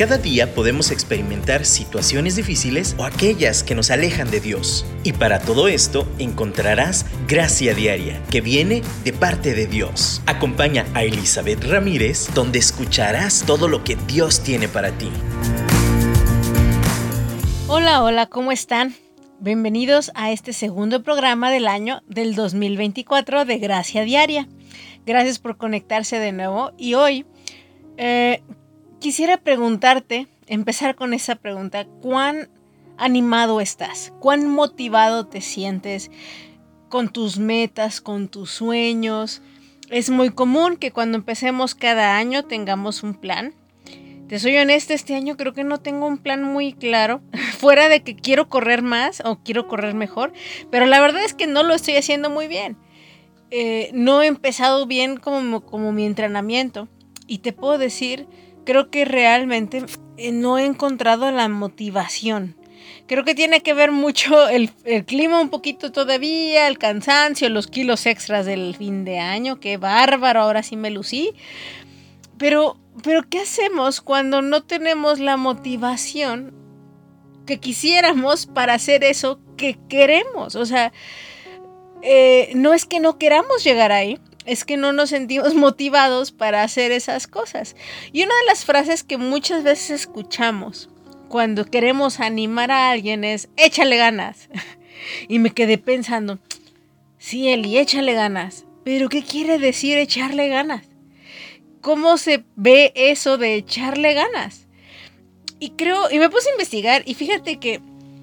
Cada día podemos experimentar situaciones difíciles o aquellas que nos alejan de Dios. Y para todo esto encontrarás gracia diaria que viene de parte de Dios. Acompaña a Elizabeth Ramírez donde escucharás todo lo que Dios tiene para ti. Hola, hola, ¿cómo están? Bienvenidos a este segundo programa del año del 2024 de Gracia Diaria. Gracias por conectarse de nuevo y hoy eh, quisiera preguntarte, empezar con esa pregunta, ¿cuán animado estás? ¿Cuán motivado te sientes con tus metas, con tus sueños? Es muy común que cuando empecemos cada año tengamos un plan. Te soy honesta, este año creo que no tengo un plan muy claro, fuera de que quiero correr más o quiero correr mejor, pero la verdad es que no lo estoy haciendo muy bien. Eh, no he empezado bien como, como mi entrenamiento y te puedo decir creo que realmente eh, no he encontrado la motivación. Creo que tiene que ver mucho el, clima un poquito todavía, el cansancio, los kilos extras del fin de año, qué bárbaro, ahora sí me lucí. Pero, pero ¿qué hacemos cuando no tenemos la motivación que quisiéramos para hacer eso que queremos? O sea, eh, no es que no queramos llegar ahí, es que no nos sentimos motivados para hacer esas cosas. Y una de las frases que muchas veces escuchamos cuando queremos animar a alguien es, échale ganas. y me quedé pensando, sí, Eli, échale ganas. Pero ¿qué quiere decir echarle ganas? ¿Cómo se ve eso de echarle ganas? Y creo, y me puse a investigar y fíjate que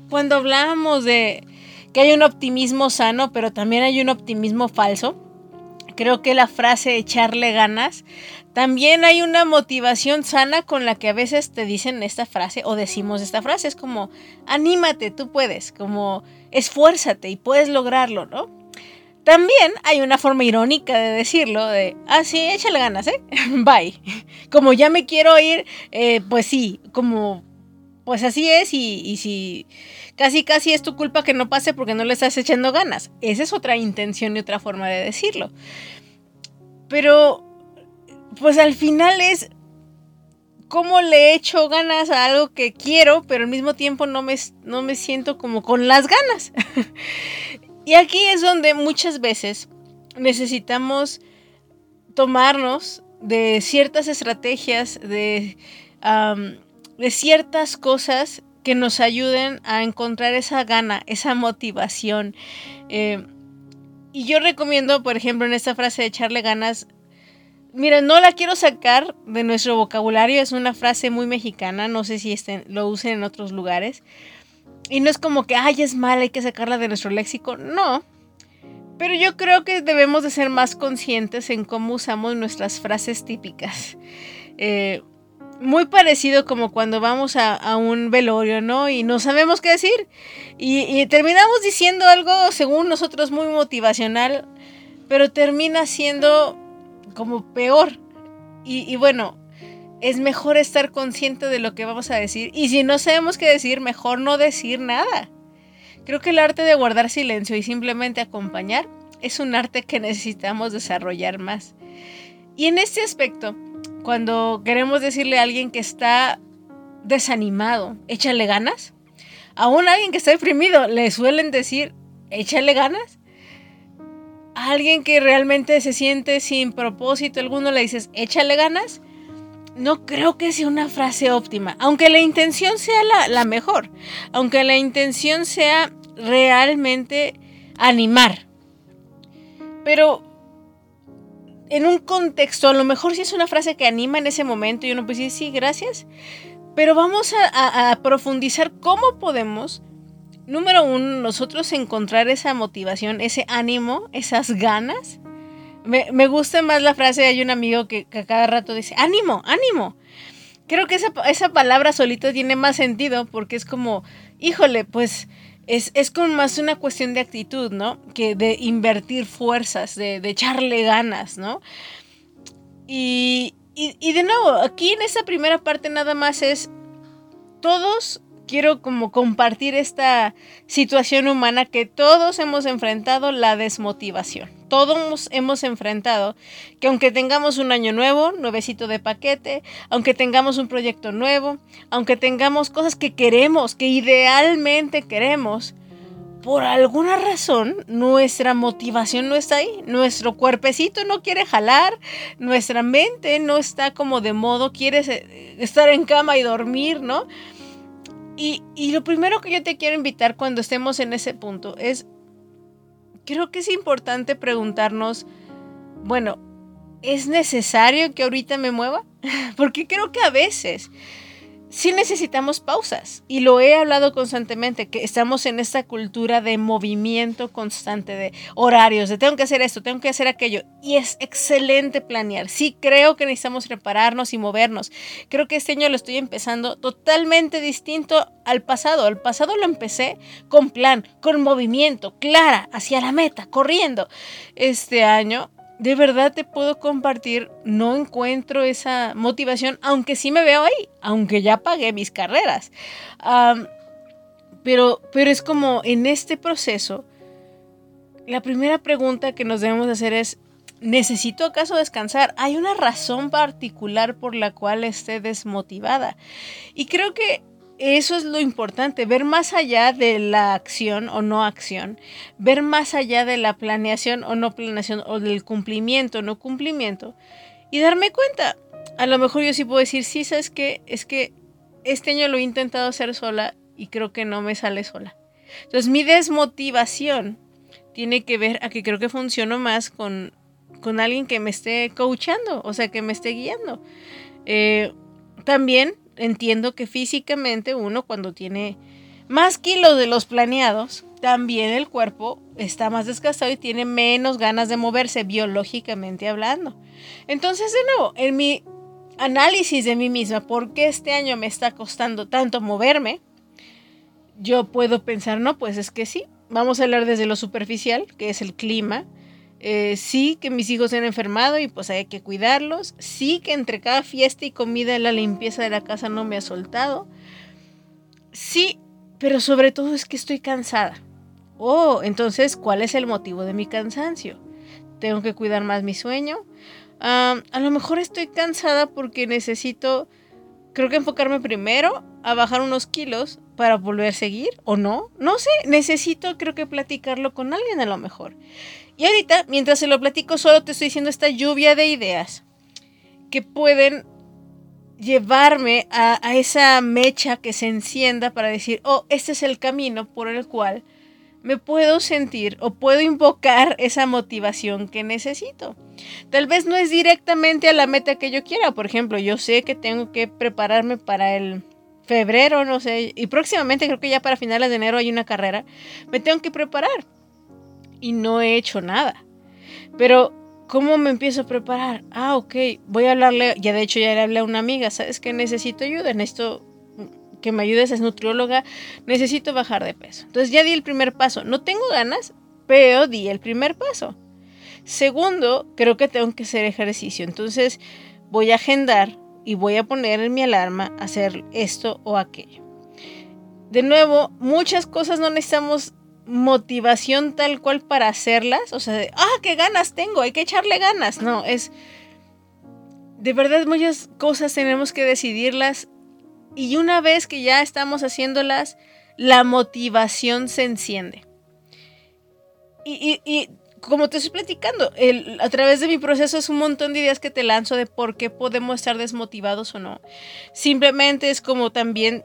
cuando hablamos de que hay un optimismo sano, pero también hay un optimismo falso, creo que la frase echarle ganas, también hay una motivación sana con la que a veces te dicen esta frase o decimos esta frase. Es como, anímate, tú puedes, como, esfuérzate y puedes lograrlo, ¿no? También hay una forma irónica de decirlo, de, ah, sí, échale ganas, ¿eh? Bye. Como ya me quiero ir, eh, pues sí, como, pues así es y, si casi casi es tu culpa que no pase porque no le estás echando ganas. Esa es otra intención y otra forma de decirlo. Pero, pues al final es cómo le echo ganas a algo que quiero, pero al mismo tiempo no me, no me siento como con las ganas. y aquí es donde muchas veces necesitamos tomarnos de ciertas estrategias, de, de ciertas cosas que nos ayuden a encontrar esa gana, esa motivación. Eh, y yo recomiendo, por ejemplo, en esta frase de echarle ganas, mira, no la quiero sacar de nuestro vocabulario, es una frase muy mexicana, no sé si lo usen en otros lugares. Y no es como que, ay, es mala, hay que sacarla de nuestro léxico, no. Pero yo creo que debemos de ser más conscientes en cómo usamos nuestras frases típicas. Eh, muy parecido como cuando vamos a, un velorio, ¿no? Y no sabemos qué decir. Y, terminamos diciendo algo, según nosotros, muy motivacional, pero termina siendo como peor. Y, y bueno, es mejor estar consciente de lo que vamos a decir. Y si no sabemos qué decir, mejor no decir nada. Creo que el arte de guardar silencio y simplemente acompañar es un arte que necesitamos desarrollar más. Y en este aspecto, cuando queremos decirle a alguien que está desanimado, échale ganas. A un alguien que está deprimido le suelen decir, échale ganas. A alguien que realmente se siente sin propósito alguno le dices, échale ganas. No creo que sea una frase óptima, aunque la intención sea la, la mejor, aunque la intención sea realmente animar. Pero en un contexto, a lo mejor sí es una frase que anima en ese momento y uno pues dice, sí, gracias, pero vamos a, profundizar cómo podemos, número uno, nosotros encontrar esa motivación, ese ánimo, esas ganas. Me, gusta más la frase, hay un amigo que, que cada rato dice, ánimo, ánimo. Creo que esa, esa palabra solito tiene más sentido porque es como, híjole, pues es, es más una cuestión de actitud, ¿no? Que de invertir fuerzas, de, echarle ganas, ¿no? Y, y, de nuevo, aquí en esta primera parte nada más es, todos quiero como compartir esta situación humana que todos hemos enfrentado, la desmotivación. Todos hemos enfrentado que aunque tengamos un año nuevo, nuevecito de paquete, aunque tengamos un proyecto nuevo, aunque tengamos cosas que queremos, que idealmente queremos, por alguna razón nuestra motivación no está ahí, nuestro cuerpecito no quiere jalar, nuestra mente no está como de modo, quiere estar en cama y dormir, ¿no? Y, lo primero que yo te quiero invitar cuando estemos en ese punto es, creo que es importante preguntarnos, bueno, ¿es necesario que ahorita me mueva? Porque creo que a veces sí necesitamos pausas y lo he hablado constantemente, que estamos en esta cultura de movimiento constante, de horarios, de tengo que hacer esto, tengo que hacer aquello y es excelente planear. Sí creo que necesitamos repararnos y movernos. Creo que este año lo estoy empezando totalmente distinto al pasado. Al pasado lo empecé con plan, con movimiento, clara, hacia la meta, corriendo. Este año de verdad te puedo compartir, no encuentro esa motivación, aunque sí me veo ahí, aunque ya pagué mis carreras. pero, pero es como en este proceso, la primera pregunta que nos debemos hacer es, ¿necesito acaso descansar? ¿Hay una razón particular por la cual esté desmotivada? Y creo que eso es lo importante, ver más allá de la acción o no acción, ver más allá de la planeación o no planeación o del cumplimiento o no cumplimiento y darme cuenta. A lo mejor yo sí puedo decir, sí, sabes que es que este año lo he intentado hacer sola y creo que no me sale sola. Entonces mi desmotivación tiene que ver a que creo que funciono más con, con alguien que me esté coachando, o sea, que me esté guiando. Eh, también entiendo que físicamente uno cuando tiene más kilos de los planeados, también el cuerpo está más desgastado y tiene menos ganas de moverse biológicamente hablando. Entonces, de nuevo, en mi análisis de mí misma, ¿por qué este año me está costando tanto moverme? Yo puedo pensar, no, pues es que sí. Vamos a hablar desde lo superficial, que es el clima, eh, sí que mis hijos se han enfermado y pues hay que cuidarlos. Sí que entre cada fiesta y comida la limpieza de la casa no me ha soltado. Sí, pero sobre todo es que estoy cansada. Oh, entonces, ¿cuál es el motivo de mi cansancio? Tengo que cuidar más mi sueño. a lo mejor estoy cansada porque necesito, creo que enfocarme primero a bajar unos kilos para volver a seguir o no. No sé, necesito creo que platicarlo con alguien a lo mejor. Y ahorita, mientras se lo platico, solo te estoy diciendo esta lluvia de ideas que pueden llevarme a, esa mecha que se encienda para decir, oh, este es el camino por el cual me puedo sentir o puedo invocar esa motivación que necesito. Tal vez no es directamente a la meta que yo quiera. Por ejemplo, yo sé que tengo que prepararme para el febrero, no sé, y próximamente creo que ya para finales de enero hay una carrera. Me tengo que preparar y no he hecho nada. Pero, ¿cómo me empiezo a preparar? Ah, ok, voy a hablarle, ya de hecho ya le hablé a una amiga, ¿sabes que necesito ayuda? Necesito que me ayudes, es nutrióloga, necesito bajar de peso. Entonces ya di el primer paso. No tengo ganas, pero di el primer paso. Segundo, creo que tengo que hacer ejercicio. Entonces voy a agendar y voy a poner en mi alarma hacer esto o aquello. De nuevo, muchas cosas no necesitamos motivación tal cual para hacerlas, o sea, ah, qué ganas tengo, hay que echarle ganas. No, es de verdad muchas cosas tenemos que decidirlas y una vez que ya estamos haciéndolas, la motivación se enciende. Y, y, como te estoy platicando, el, a través de mi proceso es un montón de ideas que te lanzo de por qué podemos estar desmotivados o no. Simplemente es como también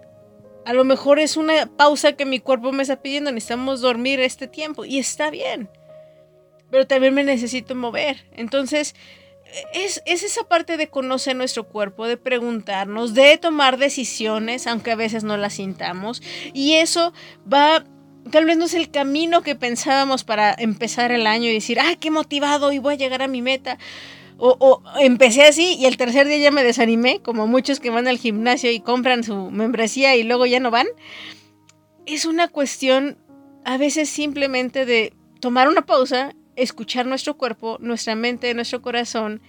a lo mejor es una pausa que mi cuerpo me está pidiendo, necesitamos dormir este tiempo y está bien. Pero también me necesito mover. Entonces, es, es, esa parte de conocer nuestro cuerpo, de preguntarnos, de tomar decisiones, aunque a veces no las sintamos. Y eso va, tal vez no es el camino que pensábamos para empezar el año y decir, ay, qué motivado y voy a llegar a mi meta. O, empecé así y el tercer día ya me desanimé, como muchos que van al gimnasio y compran su membresía y luego ya no van. Es una cuestión a veces simplemente de tomar una pausa, escuchar nuestro cuerpo, nuestra mente, nuestro corazón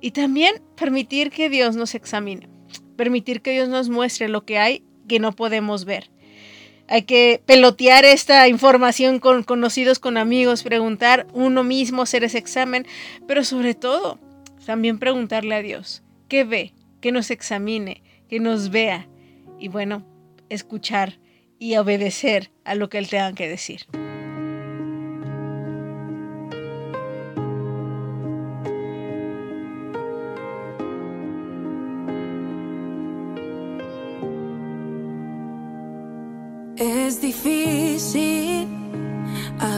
y también permitir que Dios nos examine, permitir que Dios nos muestre lo que hay que no podemos ver. Hay que pelotear esta información con conocidos, con amigos, preguntar uno mismo, hacer ese examen, pero sobre todo también preguntarle a Dios, ¿qué ve? Que nos examine, que nos vea y bueno, escuchar y obedecer a lo que Él tenga que decir.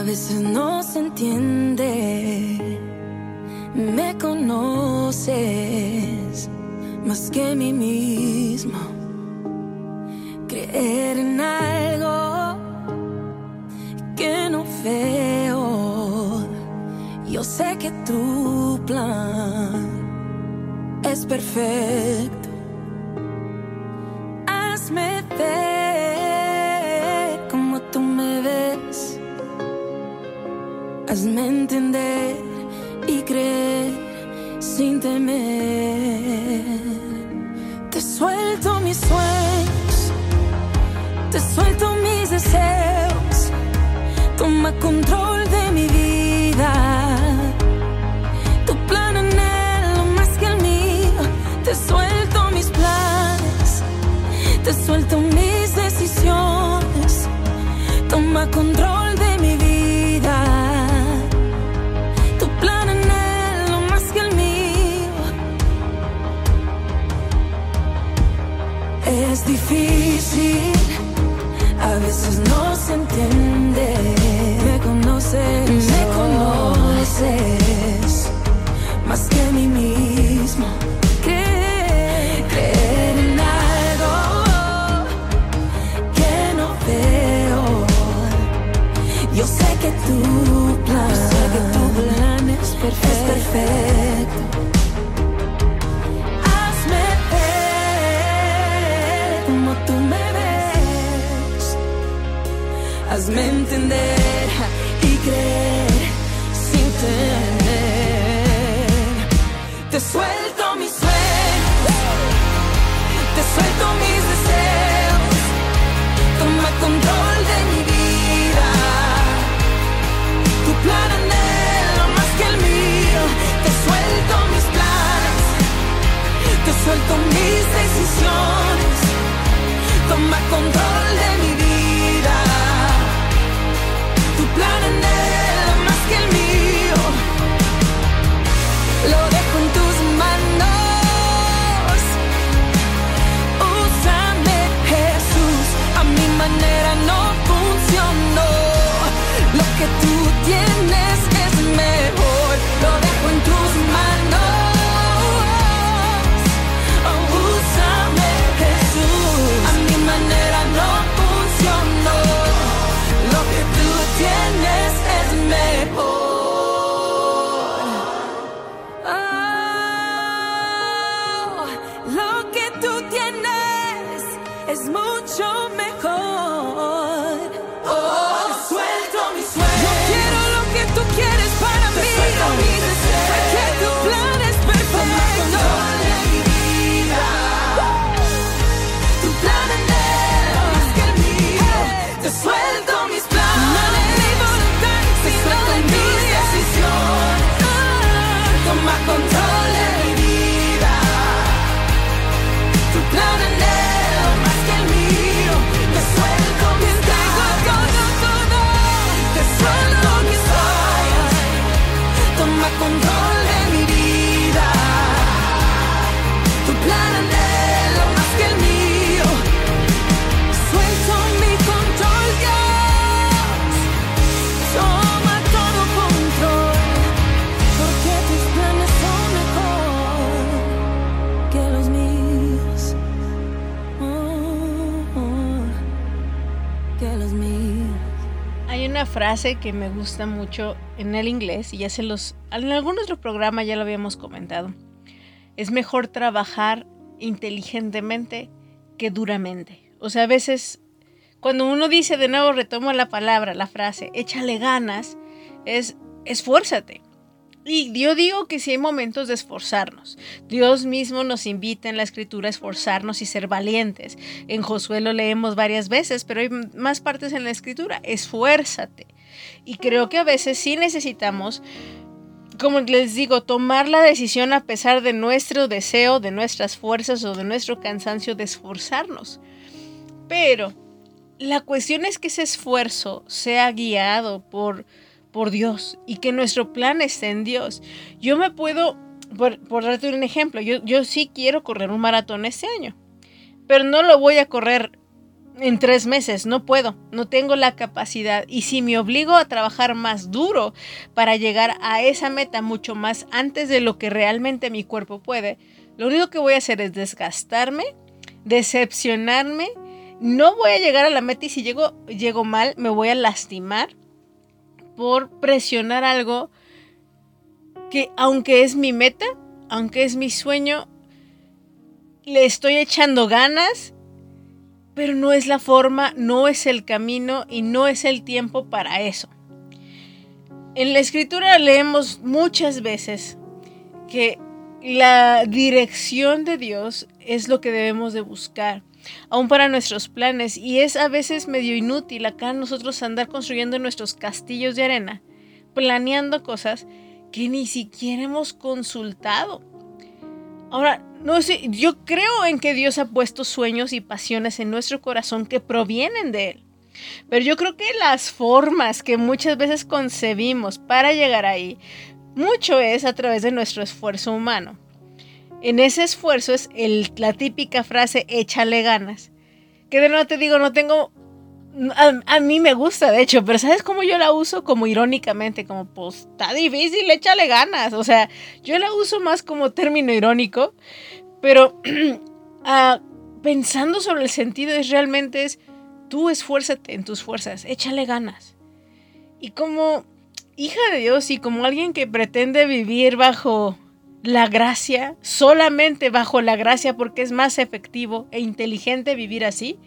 Veces no se entiende. Me conoces más que mí mismo. Creer en algo que no veo. Yo sé que tu plan es perfecto. Hazme entender y creer sin temer. Te suelto mis sueños, te suelto mis deseos. Toma control de mi vida. Tu plan anhelo más que el mío. Te suelto mis planes, te suelto mis decisiones. Toma control a veces no se entiende. Me conoces, me conoces más que a mí mismo. Creer, en algo que no veo. Yo sé que tu plan, sé que tu plan. Es perfecto. Y creer sin temer. Te suelto mis sueños, te suelto mis deseos, toma control de mi vida. Tu plan anhelo más que el mío, te suelto mis planes, te suelto mis decisiones, toma control tienes es mejor. Lo dejo en tus manos. úsame, Jesús. A mi manera no funcionó. Lo que tú tienes es mejor. Oh, lo que tú tienes es mucho mejor. Frase que me gusta mucho en el inglés y ya se los en algún otro programa ya lo habíamos comentado. Es mejor trabajar inteligentemente que duramente. O sea, a veces cuando uno dice de nuevo retomo la palabra, la frase, échale ganas, es esfuérzate. Y yo digo que sí hay momentos de esforzarnos. Dios mismo nos invita en la escritura a esforzarnos y ser valientes. En Josué lo leemos varias veces, pero hay más partes en la escritura. Esfuérzate. Y creo que a veces sí necesitamos, como les digo, tomar la decisión a pesar de nuestro deseo, de nuestras fuerzas o de nuestro cansancio de esforzarnos. Pero la cuestión es que ese esfuerzo sea guiado por por Dios y que nuestro plan esté en Dios. Yo me puedo, por, darte un ejemplo, yo, yo sí quiero correr un maratón este año, pero no lo voy a correr en tres meses, no puedo, no tengo la capacidad. Y si me obligo a trabajar más duro para llegar a esa meta mucho más antes de lo que realmente mi cuerpo puede, lo único que voy a hacer es desgastarme, decepcionarme, no voy a llegar a la meta y si llego, llego mal, me voy a lastimar por presionar algo que aunque es mi meta, aunque es mi sueño, le estoy echando ganas, pero no es la forma, no es el camino y no es el tiempo para eso. En la escritura leemos muchas veces que la dirección de Dios es lo que debemos de buscar aún para nuestros planes, y es a veces medio inútil acá nosotros andar construyendo nuestros castillos de arena, planeando cosas que ni siquiera hemos consultado. Ahora, no sé, yo creo en que Dios ha puesto sueños y pasiones en nuestro corazón que provienen de Él. Pero yo creo que las formas que muchas veces concebimos para llegar ahí, mucho es a través de nuestro esfuerzo humano. En ese esfuerzo es la típica frase échale ganas. Que de nuevo te digo, no tengo... A, mí me gusta, de hecho, pero ¿sabes cómo yo la uso? Como irónicamente, como pues está difícil, échale ganas. O sea, yo la uso más como término irónico, pero ah, pensando sobre el sentido es realmente es, tú esfuérzate en tus fuerzas, échale ganas. Y como hija de Dios y como alguien que pretende vivir bajo la gracia, solamente bajo la gracia, porque es más efectivo e inteligente vivir así,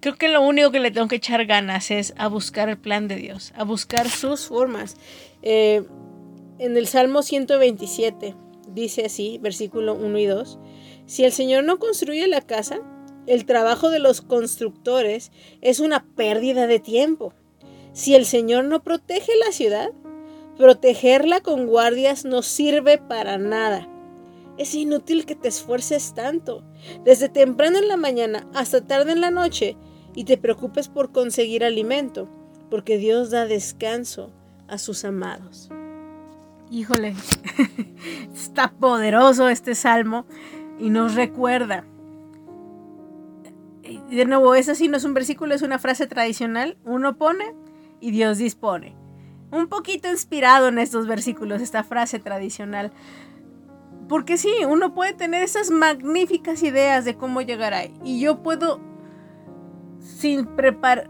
creo que lo único que le tengo que echar ganas es a buscar el plan de Dios, a buscar sus formas. Eh, en el Salmo 127 dice así, versículo 1 y 2, si el Señor no construye la casa, el trabajo de los constructores es una pérdida de tiempo. Si el Señor no protege la ciudad, Protegerla con guardias no sirve para nada. Es inútil que te esfuerces tanto, desde temprano en la mañana hasta tarde en la noche, y te preocupes por conseguir alimento, porque Dios da descanso a sus amados. Híjole, está poderoso este salmo y nos recuerda. De nuevo, eso sí no es un versículo, es una frase tradicional. Uno pone y Dios dispone un poquito inspirado en estos versículos, esta frase tradicional. Porque sí, uno puede tener esas magníficas ideas de cómo llegar ahí. Y yo puedo, sin,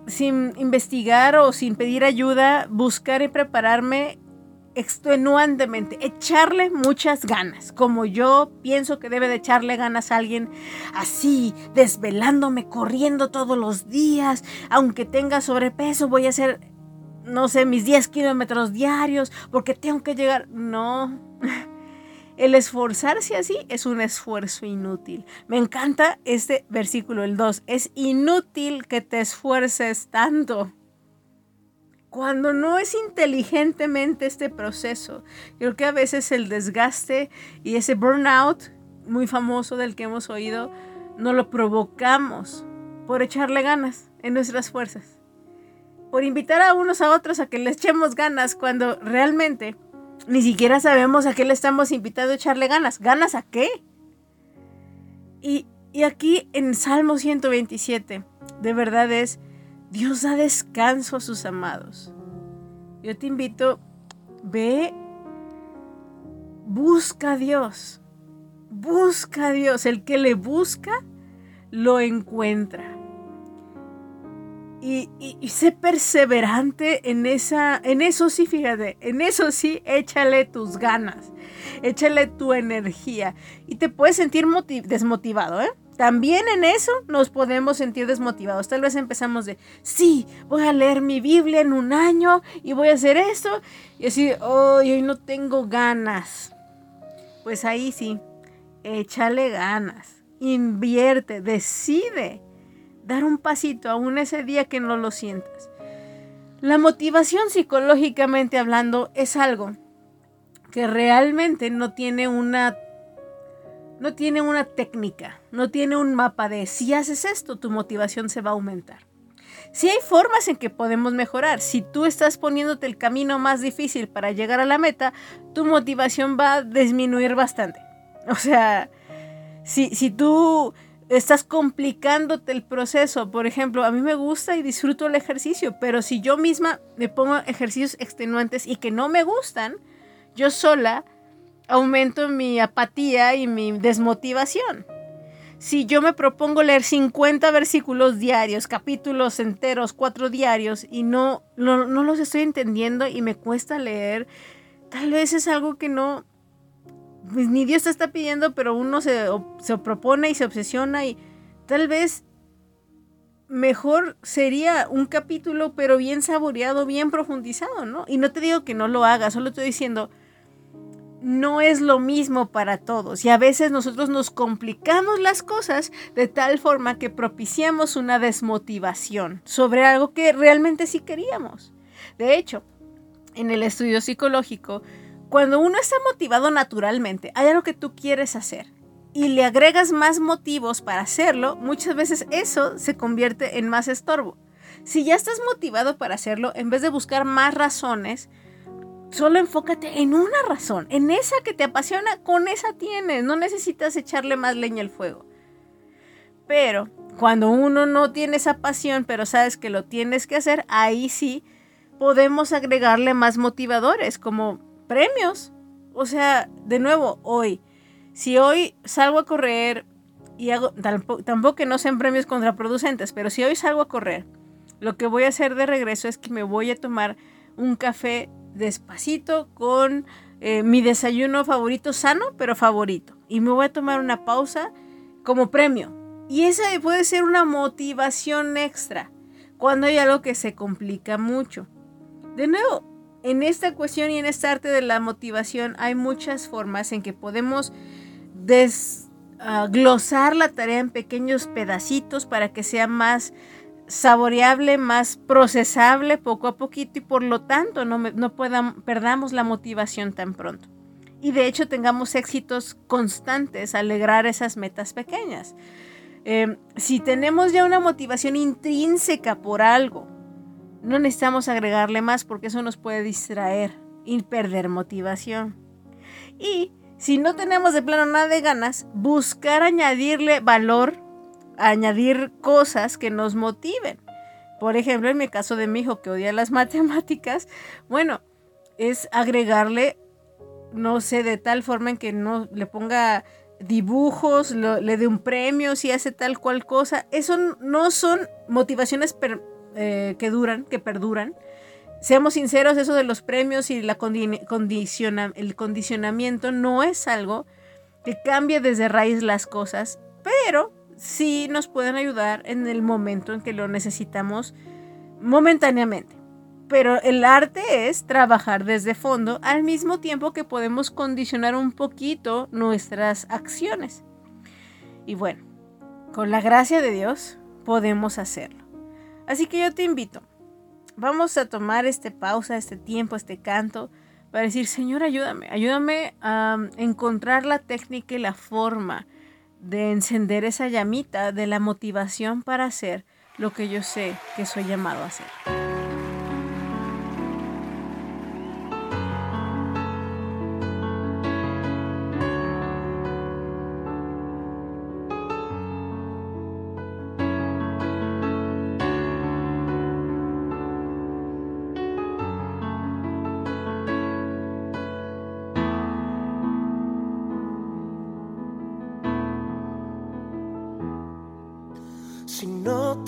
sin investigar o sin pedir ayuda, buscar y prepararme extenuantemente, echarle muchas ganas, como yo pienso que debe de echarle ganas a alguien así, desvelándome, corriendo todos los días, aunque tenga sobrepeso, voy a hacer no sé, mis 10 kilómetros diarios, porque tengo que llegar. No. El esforzarse así es un esfuerzo inútil. Me encanta este versículo, el 2. Es inútil que te esfuerces tanto. Cuando no es inteligentemente este proceso, creo que a veces el desgaste y ese burnout muy famoso del que hemos oído, no lo provocamos por echarle ganas en nuestras fuerzas por invitar a unos a otros a que les echemos ganas cuando realmente ni siquiera sabemos a qué le estamos invitando a echarle ganas. ¿Ganas a qué? Y, y aquí en Salmo 127, de verdad es, Dios da descanso a sus amados. Yo te invito, ve, busca a Dios, busca a Dios. El que le busca, lo encuentra y, y, sé perseverante en esa, en eso sí, fíjate, en eso sí, échale tus ganas, échale tu energía y te puedes sentir desmotivado, ¿eh? también en eso nos podemos sentir desmotivados. Tal vez empezamos de, sí, voy a leer mi Biblia en un año y voy a hacer esto. Y así, hoy no tengo ganas. Pues ahí sí, échale ganas, invierte, decide dar un pasito aún ese día que no lo sientas. La motivación psicológicamente hablando es algo que realmente no tiene una no tiene una técnica, no tiene un mapa de si haces esto, tu motivación se va a aumentar. Si hay formas en que podemos mejorar. Si tú estás poniéndote el camino más difícil para llegar a la meta, tu motivación va a disminuir bastante. O sea, si, si tú estás complicándote el proceso, por ejemplo, a mí me gusta y disfruto el ejercicio, pero si yo misma me pongo ejercicios extenuantes y que no me gustan, yo sola aumento mi apatía y mi desmotivación. Si yo me propongo leer 50 versículos diarios, capítulos enteros, cuatro diarios, y no, no, los estoy entendiendo y me cuesta leer, tal vez es algo que no, pues, ni Dios te está pidiendo, pero uno se, se propone y se obsesiona y tal vez mejor sería un capítulo, pero bien saboreado, bien profundizado, ¿no? Y no te digo que no lo hagas, solo estoy diciendo, no es lo mismo para todos y a veces nosotros nos complicamos las cosas de tal forma que propiciamos una desmotivación sobre algo que realmente sí queríamos. De hecho, en el estudio psicológico, cuando uno está motivado naturalmente, hay algo que tú quieres hacer y le agregas más motivos para hacerlo, muchas veces eso se convierte en más estorbo. Si ya estás motivado para hacerlo, en vez de buscar más razones, Solo enfócate en una razón, en esa que te apasiona, con esa tienes, no necesitas echarle más leña al fuego. Pero cuando uno no tiene esa pasión, pero sabes que lo tienes que hacer, ahí sí podemos agregarle más motivadores, como premios. O sea, de nuevo, hoy, si hoy salgo a correr y hago, tampoco, que no sean premios contraproducentes, pero si hoy salgo a correr, lo que voy a hacer de regreso es que me voy a tomar un café despacito con eh, mi desayuno favorito, sano, pero favorito. Y me voy a tomar una pausa como premio. Y esa puede ser una motivación extra cuando hay algo que se complica mucho. De nuevo, en esta cuestión y en esta arte de la motivación hay muchas formas en que podemos desglosar la tarea en pequeños pedacitos para que sea más saboreable, más procesable poco a poquito y por lo tanto no, no perdamos la motivación tan pronto. Y de hecho tengamos éxitos constantes al lograr esas metas pequeñas. Em, si tenemos ya una motivación intrínseca por algo, no necesitamos agregarle más porque eso nos puede distraer y perder motivación. Y si no tenemos de plano nada de ganas, buscar añadirle valor añadir cosas que nos motiven. Por ejemplo, en mi caso de mi hijo que odia las matemáticas, bueno, es agregarle, no sé, de tal forma en que no le ponga dibujos, le dé un premio si hace tal cual cosa. Eso no son motivaciones eh, que duran, que perduran. Seamos sinceros, eso de los premios y la condiciona el condicionamiento no es algo que cambie desde raíz las cosas, pero sí nos pueden ayudar en el momento en que lo necesitamos momentáneamente. Pero el arte es trabajar desde fondo al mismo tiempo que podemos condicionar un poquito nuestras acciones. Y bueno, con la gracia de Dios podemos hacerlo. Así que yo te invito, vamos a tomar este pausa, este tiempo, este canto, para decir, Señor, ayúdame, ayúdame a encontrar la técnica y la forma de encender esa llamita de la motivación para hacer lo que yo sé que soy llamado a hacer.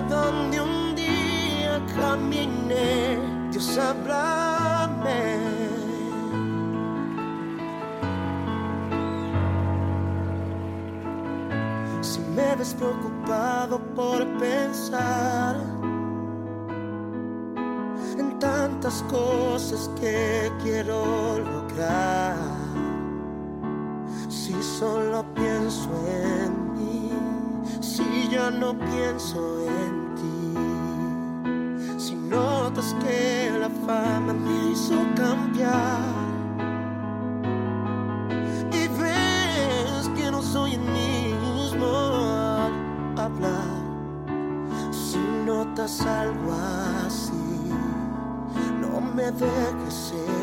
Donde un día caminé. Dios, háblame. Si me ves preocupado por pensar en tantas cosas que quiero lograr, si solo pienso en ya no pienso en ti, si notas que la fama me hizo cambiar y ves que no soy el mismo hablar. Si notas algo así, no me dejes seguir.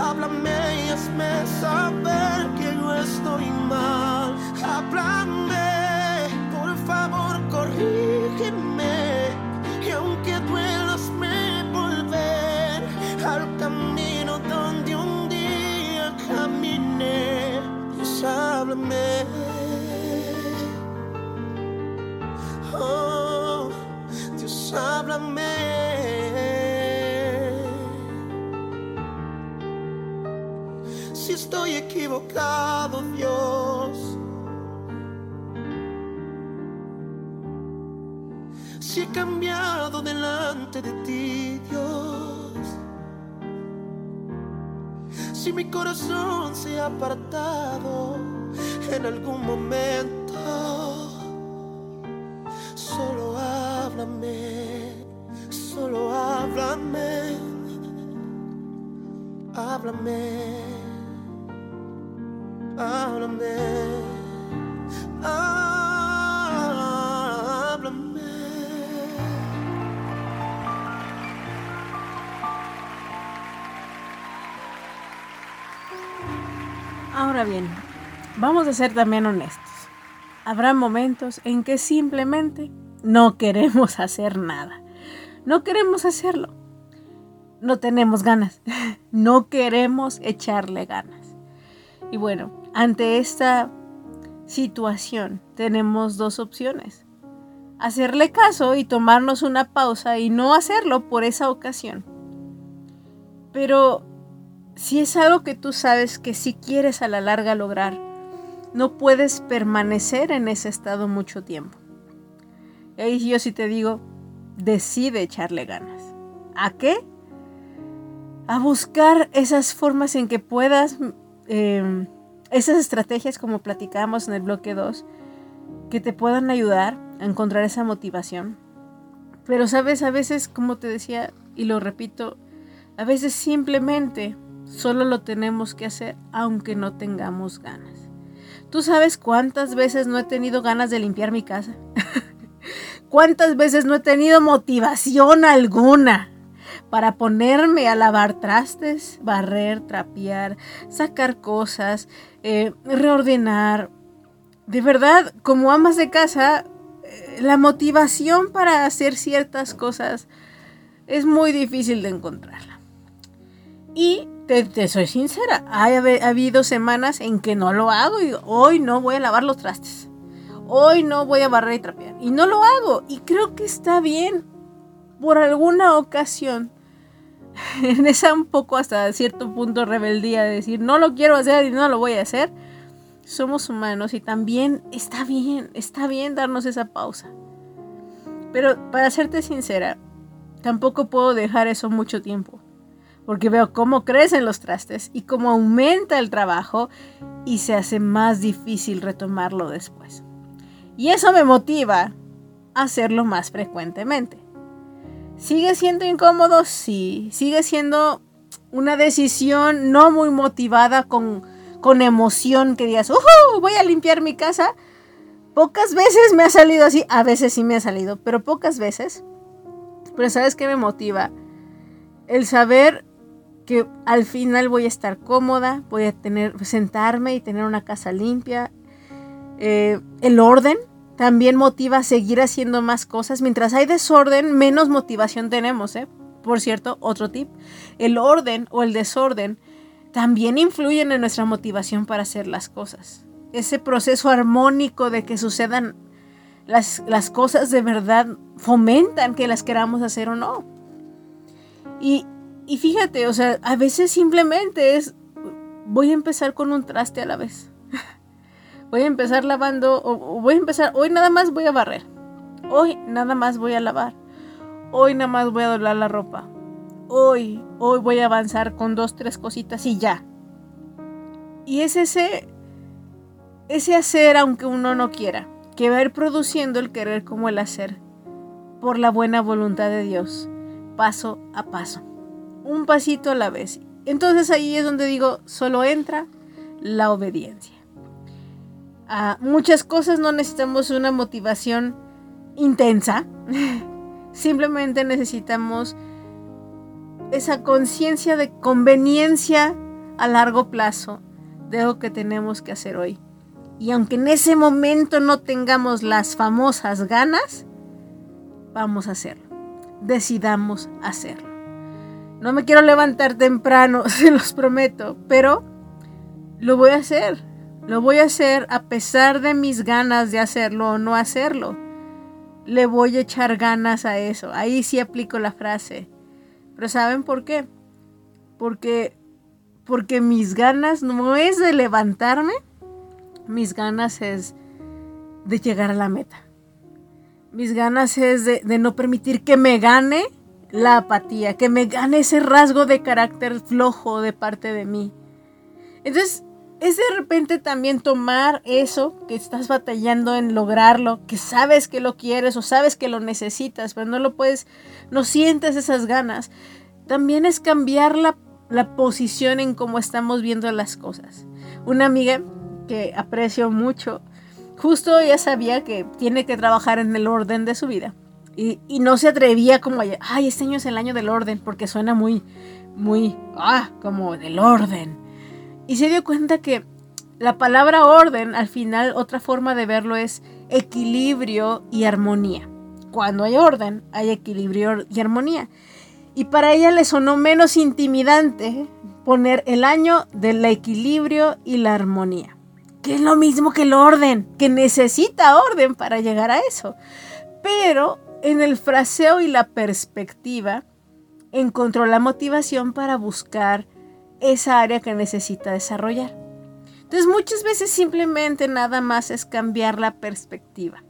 Háblame. Y hazme saber que yo estoy mal. Háblame, Si estoy equivocado, Dios. Si he cambiado delante de ti, Dios. Si mi corazón se ha apartado en algún momento, háblame, háblame. Ahora bien, vamos a ser también honestos. Habrá momentos en que simplemente no queremos hacer nada. no queremos hacerlo. No tenemos ganas. No queremos echarle ganas. Y bueno, ante esta situación tenemos dos opciones. Hacerle caso y tomarnos una pausa y no hacerlo por esa ocasión. Pero si es algo que tú sabes que si quieres a la larga lograr, no puedes permanecer en ese estado mucho tiempo. Y yo sí te digo, decide echarle ganas. ¿A qué? A buscar esas formas en que puedas, em, esas estrategias como platicamos en el bloque 2, que te puedan ayudar a encontrar esa motivación. Pero sabes, a veces, como te decía, y lo repito, a veces simplemente solo lo tenemos que hacer aunque no tengamos ganas. ¿Tú sabes cuántas veces no he tenido ganas de limpiar mi casa? ¿Cuántas veces no he tenido motivación alguna para ponerme a lavar trastes, barrer, trapear, sacar cosas, eh, reordenar? De verdad, como amas de casa, eh, la motivación para hacer ciertas cosas es muy difícil de encontrarla. Y te, soy sincera, ha, ha, habido semanas en que no lo hago y hoy no voy a lavar los trastes hoy no voy a barrer y trapear. Y no lo hago. Y creo que está bien. Por alguna ocasión, en esa un poco hasta cierto punto rebeldía de decir, no lo quiero hacer y no lo voy a hacer. Somos humanos y también está bien, está bien darnos esa pausa. Pero para serte sincera, tampoco puedo dejar eso mucho tiempo. Porque veo cómo crecen los trastes y cómo aumenta el trabajo y se hace más difícil retomarlo después. Y eso me motiva a hacerlo más frecuentemente. ¿Sigue siendo incómodo? Sí. ¿Sigue siendo una decisión no muy motivada con, con emoción que digas, ¡uh! Voy a limpiar mi casa. Pocas veces me ha salido así. A veces sí me ha salido, pero pocas veces. Pero ¿sabes qué me motiva? El saber que al final voy a estar cómoda, voy a tener, sentarme y tener una casa limpia, eh, el orden también motiva a seguir haciendo más cosas. Mientras hay desorden, menos motivación tenemos. ¿eh? Por cierto, otro tip. El orden o el desorden también influyen en nuestra motivación para hacer las cosas. Ese proceso armónico de que sucedan las, las cosas de verdad fomentan que las queramos hacer o no. Y, y fíjate, o sea, a veces simplemente es, voy a empezar con un traste a la vez voy a empezar lavando, o, voy a empezar, hoy nada más voy a barrer, hoy nada más voy a lavar, hoy nada más voy a doblar la ropa, hoy, hoy voy a avanzar con dos, tres cositas y ya. Y es ese, ese hacer aunque uno no quiera, que va a ir produciendo el querer como el hacer, por la buena voluntad de Dios, paso a paso, un pasito a la vez. Entonces ahí es donde digo, solo entra la obediencia muchas cosas no necesitamos una motivación intensa. Simplemente necesitamos esa conciencia de conveniencia a largo plazo de lo que tenemos que hacer hoy. Y aunque en ese momento no tengamos las famosas ganas, vamos a hacerlo. Decidamos hacerlo. No me quiero levantar temprano, se los prometo, pero lo voy a hacer lo voy a hacer a pesar de mis ganas de hacerlo o no hacerlo. Le voy a echar ganas a eso. Ahí sí aplico la frase. Pero ¿saben por qué? Porque porque mis ganas no es de levantarme, mis ganas es de llegar a la meta. Mis ganas es de, de, no permitir que me gane la apatía, que me gane ese rasgo de carácter flojo de parte de mí. Entonces, es de repente también tomar eso que estás batallando en lograrlo, que sabes que lo quieres o sabes que lo necesitas, pero no lo puedes, no sientes esas ganas. También es cambiar la, la posición en cómo estamos viendo las cosas. Una amiga que aprecio mucho, justo ella sabía que tiene que trabajar en el orden de su vida. Y, y no se atrevía como a, ay, este año es el año del orden, porque suena muy, muy, ah, como del orden. Y se dio cuenta que la palabra orden, al final, otra forma de verlo es equilibrio y armonía. cuando hay orden, hay equilibrio y armonía. Y para ella le sonó menos intimidante poner el año del equilibrio y la armonía, que es lo mismo que el orden, que necesita orden para llegar a eso. Pero en el fraseo y la perspectiva encontró la motivación para buscar esa área que necesita desarrollar. Entonces muchas veces simplemente nada más es cambiar la perspectiva.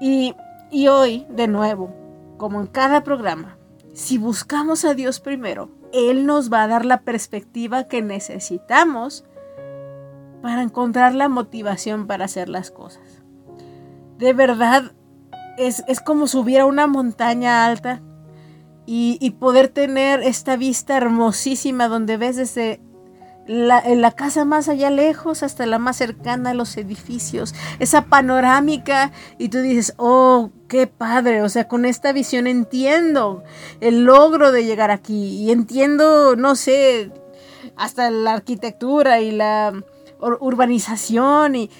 Y, y hoy, de nuevo, como en cada programa, si buscamos a Dios primero, Él nos va a dar la perspectiva que necesitamos para encontrar la motivación para hacer las cosas. De verdad, es, como subir a una montaña alta y, poder tener esta vista hermosísima donde ves desde la, la, casa más allá lejos hasta la más cercana a los edificios, esa panorámica y tú dices, oh, qué padre, o sea, con esta visión entiendo el logro de llegar aquí y entiendo, no sé, hasta la arquitectura y la urbanización y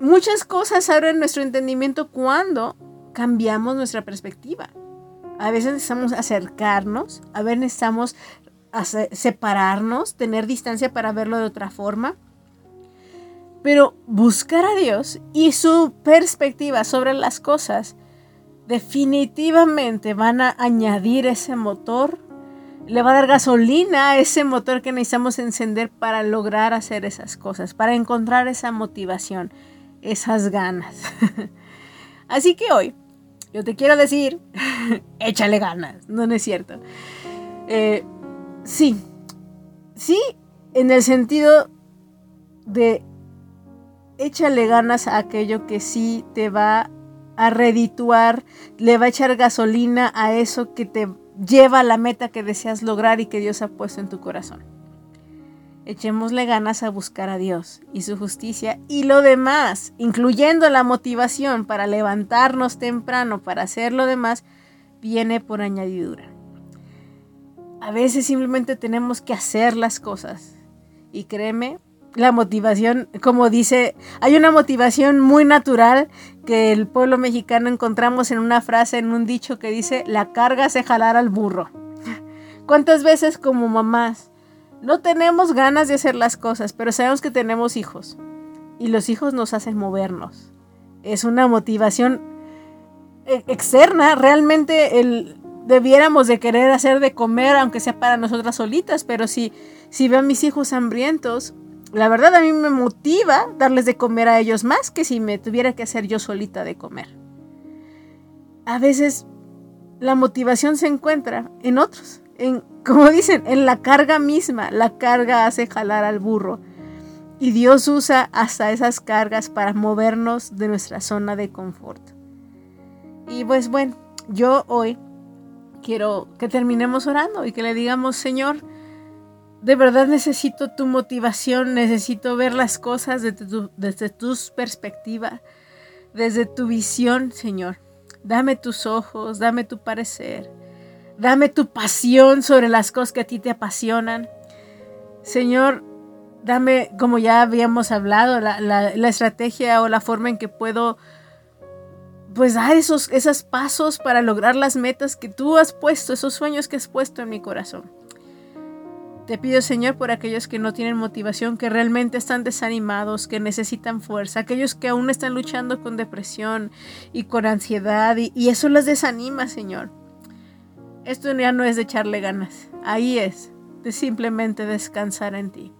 muchas cosas abren nuestro entendimiento cuando cambiamos nuestra perspectiva. A veces necesitamos acercarnos, a veces necesitamos separarnos, tener distancia para verlo de otra forma. Pero buscar a Dios y su perspectiva sobre las cosas definitivamente van a añadir ese motor, le va a dar gasolina a ese motor que necesitamos encender para lograr hacer esas cosas, para encontrar esa motivación, esas ganas. Así que hoy yo te quiero decir, échale ganas, no, no es cierto. Eh, Sí, sí, en el sentido de échale ganas a aquello que sí te va a redituar, le va a echar gasolina a eso que te lleva a la meta que deseas lograr y que Dios ha puesto en tu corazón. Echémosle ganas a buscar a Dios y su justicia y lo demás, incluyendo la motivación para levantarnos temprano, para hacer lo demás, viene por añadidura. A veces simplemente tenemos que hacer las cosas. Y créeme, la motivación, como dice, hay una motivación muy natural que el pueblo mexicano encontramos en una frase, en un dicho que dice, la carga se jalar al burro. ¿Cuántas veces como mamás no tenemos ganas de hacer las cosas, pero sabemos que tenemos hijos y los hijos nos hacen movernos? Es una motivación eh, externa, realmente el, debiéramos de querer hacer de comer, aunque sea para nosotras solitas, pero si, si veo a mis hijos hambrientos, la verdad a mí me motiva darles de comer a ellos más que si me tuviera que hacer yo solita de comer. A veces la motivación se encuentra en otros, en, como dicen, en la carga misma. La carga hace jalar al burro. Y Dios usa hasta esas cargas para movernos de nuestra zona de confort. Y pues bueno, yo hoy quiero que terminemos orando y que le digamos, Señor, de verdad necesito tu motivación, necesito ver las cosas desde tu, desde tus perspectivas, desde tu visión, Señor. Dame tus ojos, dame tu parecer, dame tu pasión sobre las cosas que a ti te apasionan. Señor, dame, como ya habíamos hablado, la, la estrategia o la forma en que puedo pues dar esos, esos pasos para lograr las metas que tú has puesto, esos sueños que has puesto en mi corazón. Te pido, Señor, por aquellos que no tienen motivación, que realmente están desanimados, que necesitan fuerza, aquellos que aún están luchando con depresión y con ansiedad, y, y eso les desanima, Señor. Esto ya no es de echarle ganas, ahí es de simplemente descansar en ti.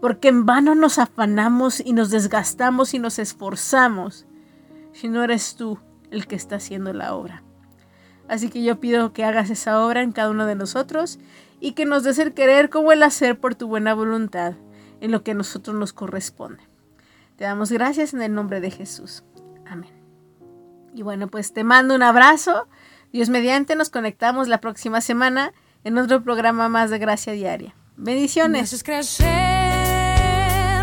Porque en vano nos afanamos y nos desgastamos y nos esforzamos si no eres tú el que está haciendo la obra. Así que yo pido que hagas esa obra en cada uno de nosotros y que nos des el querer como el hacer por tu buena voluntad en lo que a nosotros nos corresponde. Te damos gracias en el nombre de Jesús. Amén. Y bueno, pues te mando un abrazo. Dios mediante, nos conectamos la próxima semana en otro programa más de Gracia Diaria. Bendiciones. Me haces crecer,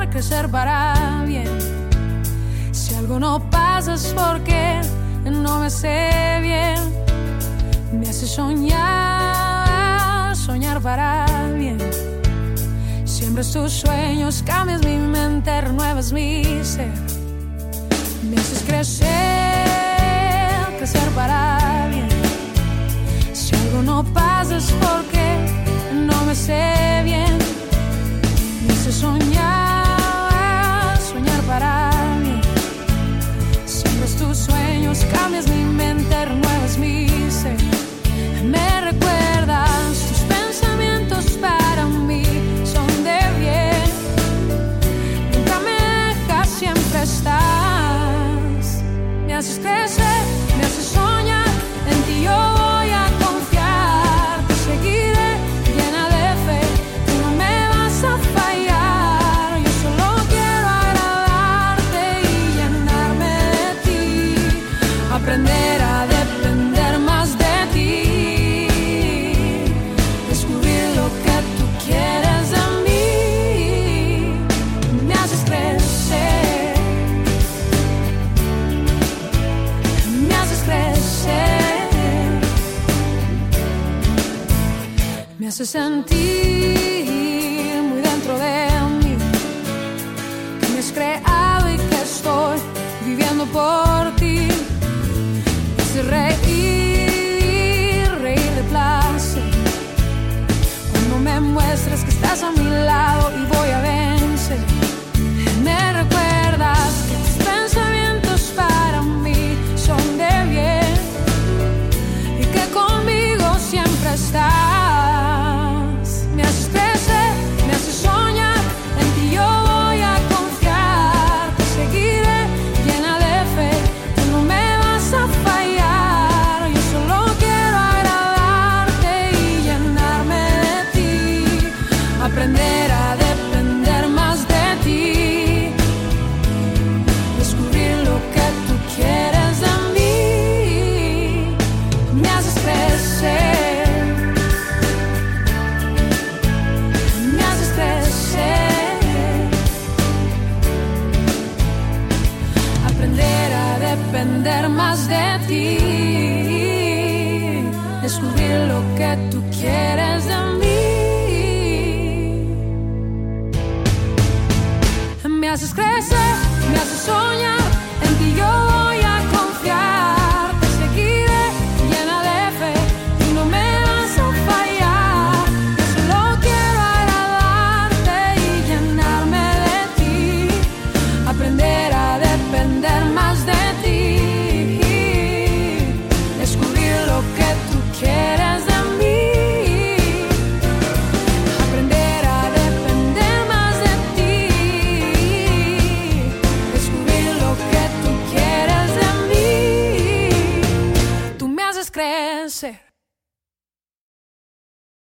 crecer para bien. Si algo no pasa es porque no me sé bien. Me hace soñar, soñar para bien. Siembras tus sueños, cambias mi mente, renuevas mi ser. Me haces crecer, crecer para bien no pasas porque no me sé bien, me sé soñar, soñar para mí. Siempre tus sueños, cambias mi mente, renuevas mi ser, me recuerdas. sentir